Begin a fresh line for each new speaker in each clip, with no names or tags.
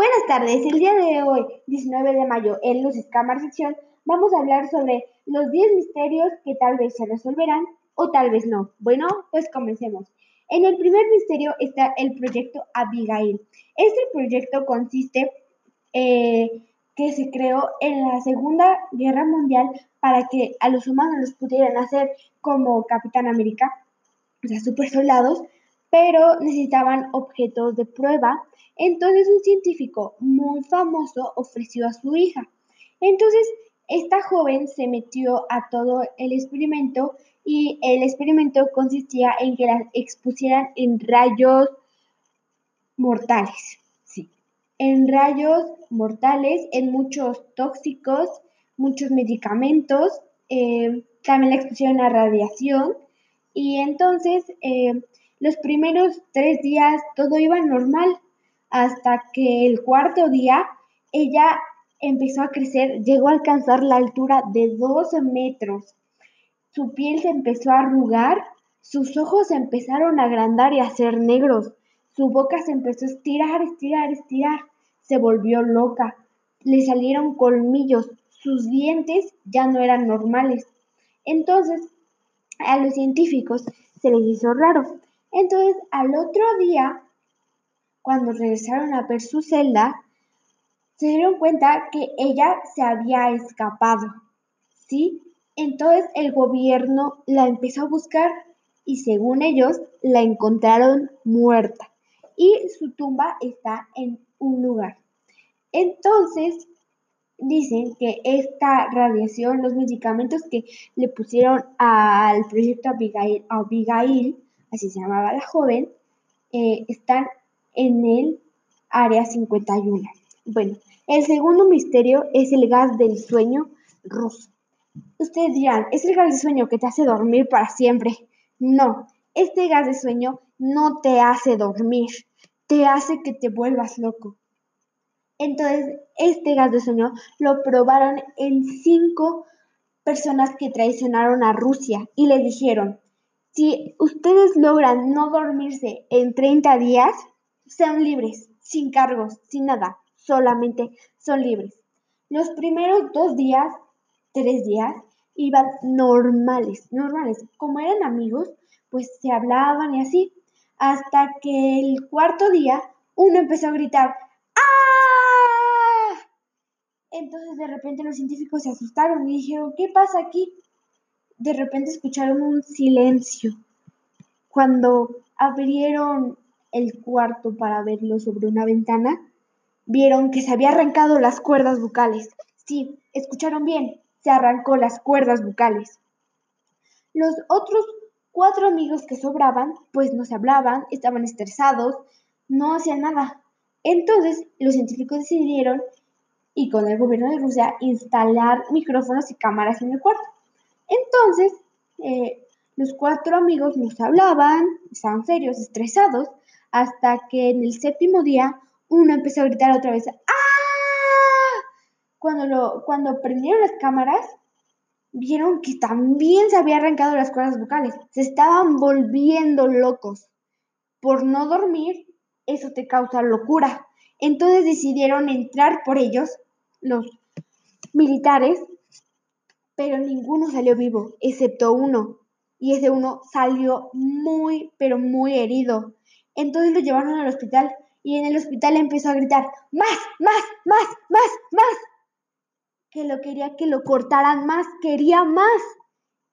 Buenas tardes, el día de hoy, 19 de mayo, en Luces Cámara Sección, vamos a hablar sobre los 10 misterios que tal vez se resolverán o tal vez no. Bueno, pues comencemos. En el primer misterio está el proyecto Abigail. Este proyecto consiste eh, que se creó en la Segunda Guerra Mundial para que a los humanos los pudieran hacer como Capitán América, o sea, super soldados, pero necesitaban objetos de prueba. Entonces un científico muy famoso ofreció a su hija. Entonces esta joven se metió a todo el experimento y el experimento consistía en que la expusieran en rayos mortales. Sí, en rayos mortales, en muchos tóxicos, muchos medicamentos, eh, también la expusieron a radiación y entonces eh, los primeros tres días todo iba normal, hasta que el cuarto día ella empezó a crecer, llegó a alcanzar la altura de 12 metros. Su piel se empezó a arrugar, sus ojos se empezaron a agrandar y a ser negros, su boca se empezó a estirar, estirar, estirar, se volvió loca, le salieron colmillos, sus dientes ya no eran normales. Entonces, a los científicos se les hizo raro entonces, al otro día, cuando regresaron a ver su celda, se dieron cuenta que ella se había escapado, ¿sí? Entonces el gobierno la empezó a buscar y según ellos la encontraron muerta y su tumba está en un lugar. Entonces dicen que esta radiación, los medicamentos que le pusieron al proyecto Abigail, Abigail así se llamaba la joven, eh, están en el área 51. Bueno, el segundo misterio es el gas del sueño ruso. Ustedes dirán, ¿es el gas de sueño que te hace dormir para siempre? No, este gas de sueño no te hace dormir, te hace que te vuelvas loco. Entonces, este gas de sueño lo probaron en cinco personas que traicionaron a Rusia y le dijeron, si ustedes logran no dormirse en 30 días, sean libres, sin cargos, sin nada, solamente son libres. Los primeros dos días, tres días, iban normales, normales. Como eran amigos, pues se hablaban y así, hasta que el cuarto día uno empezó a gritar, ¡Ah! Entonces de repente los científicos se asustaron y dijeron, ¿qué pasa aquí? De repente escucharon un silencio. Cuando abrieron el cuarto para verlo sobre una ventana, vieron que se había arrancado las cuerdas bucales. Sí, escucharon bien, se arrancó las cuerdas bucales. Los otros cuatro amigos que sobraban, pues no se hablaban, estaban estresados, no hacían nada. Entonces, los científicos decidieron, y con el gobierno de Rusia, instalar micrófonos y cámaras en el cuarto. Entonces, eh, los cuatro amigos nos hablaban, estaban serios, estresados, hasta que en el séptimo día uno empezó a gritar otra vez, ¡Ah! Cuando, lo, cuando prendieron las cámaras, vieron que también se había arrancado las cuerdas vocales. Se estaban volviendo locos. Por no dormir, eso te causa locura. Entonces decidieron entrar por ellos, los militares, pero ninguno salió vivo, excepto uno. Y ese uno salió muy, pero muy herido. Entonces lo llevaron al hospital y en el hospital empezó a gritar, más, más, más, más, más. Que lo quería que lo cortaran más, quería más.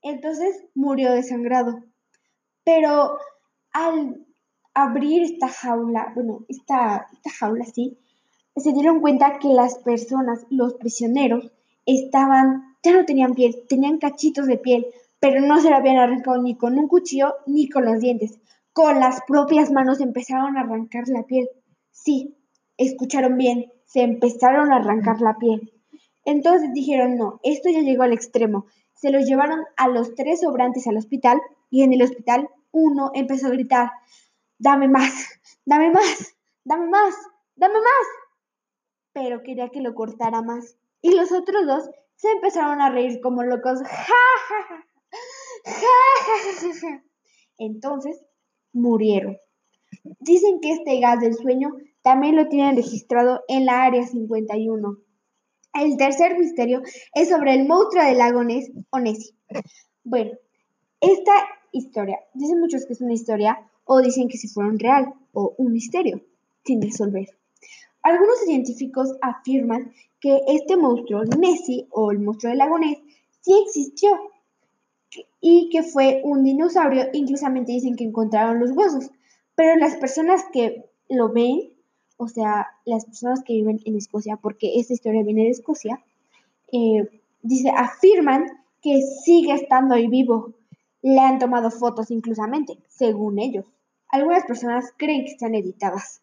Entonces murió desangrado. Pero al abrir esta jaula, bueno, esta, jaula sí, se dieron cuenta que las personas, los prisioneros, estaban ya no tenían piel, tenían cachitos de piel, pero no se la habían arrancado ni con un cuchillo ni con los dientes. Con las propias manos empezaron a arrancar la piel. Sí, escucharon bien, se empezaron a arrancar la piel. Entonces dijeron, no, esto ya llegó al extremo. Se los llevaron a los tres sobrantes al hospital y en el hospital uno empezó a gritar, dame más, dame más, dame más, dame más. Pero quería que lo cortara más. Y los otros dos se empezaron a reír como locos. Entonces murieron. Dicen que este gas del sueño también lo tienen registrado en la Área 51. El tercer misterio es sobre el monstruo del lago Ness o Nessie. Bueno, esta historia, dicen muchos que es una historia o dicen que si fuera un real o un misterio sin resolver. Algunos científicos afirman que este monstruo Nessie o el monstruo del lago Ness sí existió y que fue un dinosaurio, inclusamente dicen que encontraron los huesos, pero las personas que lo ven, o sea, las personas que viven en Escocia, porque esta historia viene de Escocia, eh, dice, afirman que sigue estando ahí vivo. Le han tomado fotos inclusamente, según ellos. Algunas personas creen que están editadas.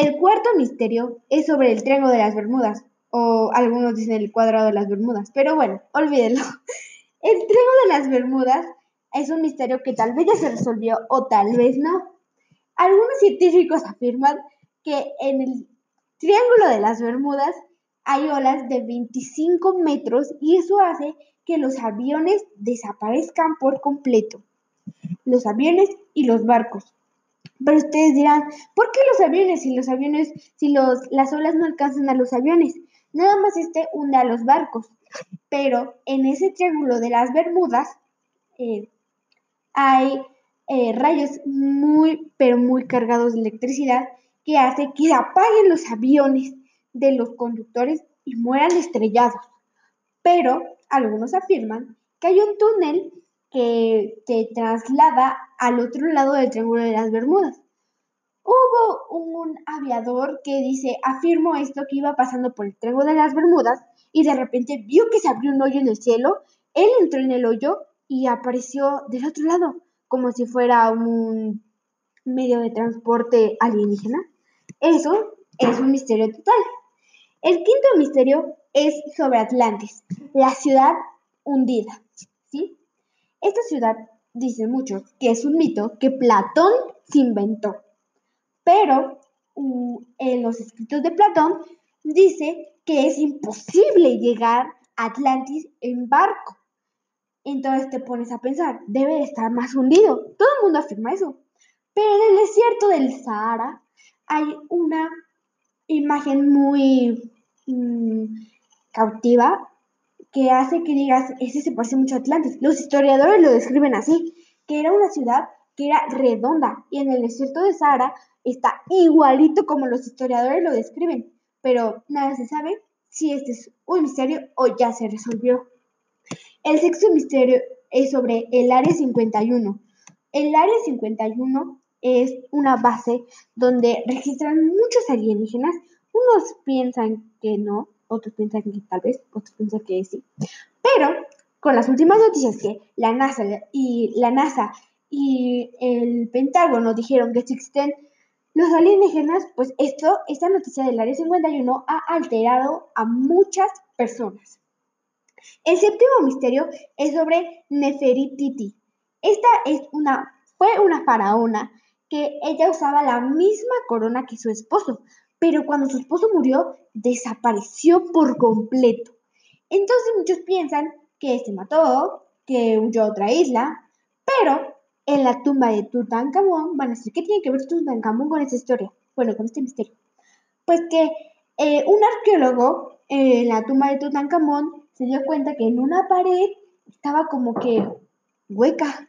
El cuarto misterio es sobre el Triángulo de las Bermudas, o algunos dicen el cuadrado de las Bermudas, pero bueno, olvídenlo. El Triángulo de las Bermudas es un misterio que tal vez ya se resolvió o tal vez no. Algunos científicos afirman que en el Triángulo de las Bermudas hay olas de 25 metros y eso hace que los aviones desaparezcan por completo. Los aviones y los barcos. Pero ustedes dirán, ¿por qué los aviones? Si los aviones, si los, las olas no alcanzan a los aviones, nada más este hunde a los barcos. Pero en ese triángulo de las Bermudas eh, hay eh, rayos muy, pero muy cargados de electricidad que hace que apaguen los aviones de los conductores y mueran estrellados. Pero algunos afirman que hay un túnel que te traslada al otro lado del Triángulo de las Bermudas. Hubo un aviador que dice, afirmo esto, que iba pasando por el Triángulo de las Bermudas y de repente vio que se abrió un hoyo en el cielo, él entró en el hoyo y apareció del otro lado, como si fuera un medio de transporte alienígena. Eso es un misterio total. El quinto misterio es sobre Atlantis, la ciudad hundida. ¿sí? Esta ciudad, dicen muchos, que es un mito que Platón se inventó. Pero en los escritos de Platón dice que es imposible llegar a Atlantis en barco. Entonces te pones a pensar, debe estar más hundido. Todo el mundo afirma eso. Pero en el desierto del Sahara hay una imagen muy mm, cautiva que hace que digas, ese se parece mucho a Atlantis. Los historiadores lo describen así, que era una ciudad que era redonda y en el desierto de Sahara está igualito como los historiadores lo describen, pero nada se sabe si este es un misterio o ya se resolvió. El sexto misterio es sobre el Área 51. El Área 51 es una base donde registran muchos alienígenas. Unos piensan que no, otros piensan que tal vez, otros piensan que sí. Pero con las últimas noticias que la NASA y la NASA y el Pentágono dijeron que existen los alienígenas, pues esto, esta noticia del Área 51 ha alterado a muchas personas. El séptimo misterio es sobre Neferititi. Esta es una, fue una faraona que ella usaba la misma corona que su esposo, pero cuando su esposo murió, desapareció por completo. Entonces muchos piensan que se mató, que huyó a otra isla, pero en la tumba de Tutankamón van a decir, ¿qué tiene que ver Tutankamón con esta historia? Bueno, con este misterio. Pues que eh, un arqueólogo en la tumba de Tutankamón se dio cuenta que en una pared estaba como que hueca.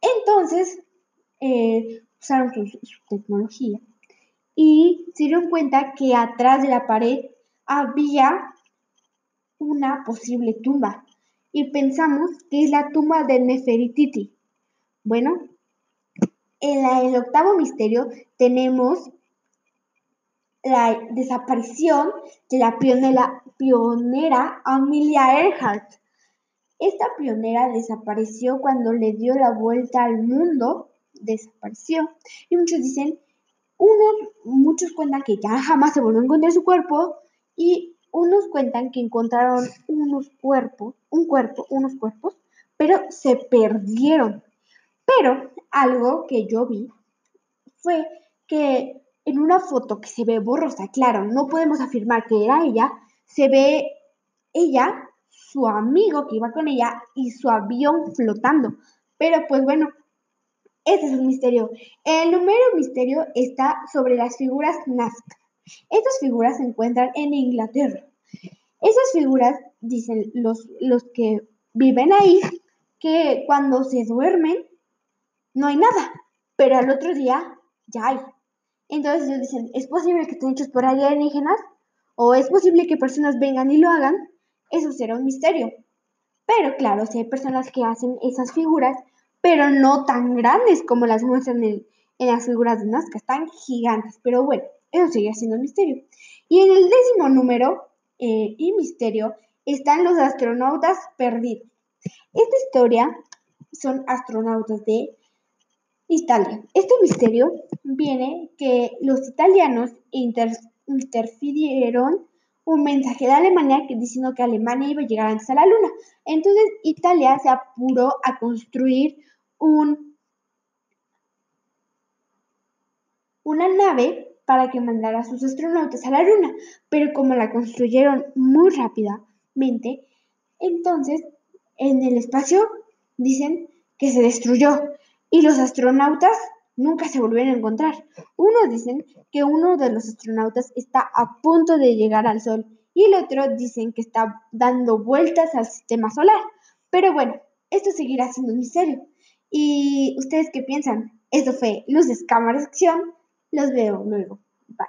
Entonces eh, usaron su tecnología y se dieron cuenta que atrás de la pared había una posible tumba y pensamos que es la tumba de Neferititi. Bueno, en el octavo misterio tenemos la desaparición de la pionera, pionera Amelia Earhart. Esta pionera desapareció cuando le dio la vuelta al mundo, desapareció. Y muchos dicen unos, muchos cuentan que ya jamás se volvió a encontrar su cuerpo y unos cuentan que encontraron unos cuerpos, un cuerpo, unos cuerpos, pero se perdieron. Pero algo que yo vi fue que en una foto que se ve borrosa, claro, no podemos afirmar que era ella, se ve ella, su amigo que iba con ella y su avión flotando. Pero pues bueno, Este es un misterio. El número misterio está sobre las figuras Nazca. Estas figuras se encuentran en Inglaterra. Esas figuras, dicen los, los que viven ahí, que cuando se duermen no hay nada, pero al otro día ya hay. Entonces ellos dicen, ¿es posible que estén hechos por alienígenas? ¿O es posible que personas vengan y lo hagan? Eso será un misterio. Pero claro, si hay personas que hacen esas figuras, pero no tan grandes como las muestran en, las figuras de Nazca, están gigantes. Pero bueno, eso sigue siendo un misterio. Y en el décimo número eh, y misterio están los astronautas perdidos. Esta historia son astronautas de Italia. Este misterio viene que los italianos interfirieron un mensaje de Alemania diciendo que Alemania iba a llegar antes a la Luna. Entonces Italia se apuró a construir un, una nave para que mandara a sus astronautas a la Luna, pero como la construyeron muy rápidamente, entonces en el espacio dicen que se destruyó y los astronautas nunca se volvieron a encontrar. Unos dicen que uno de los astronautas está a punto de llegar al Sol y el otro dicen que está dando vueltas al sistema solar. Pero bueno, esto seguirá siendo un misterio. ¿Y ustedes qué piensan? Esto fue Luces, Cámaras, Acción. Los veo luego. Bye.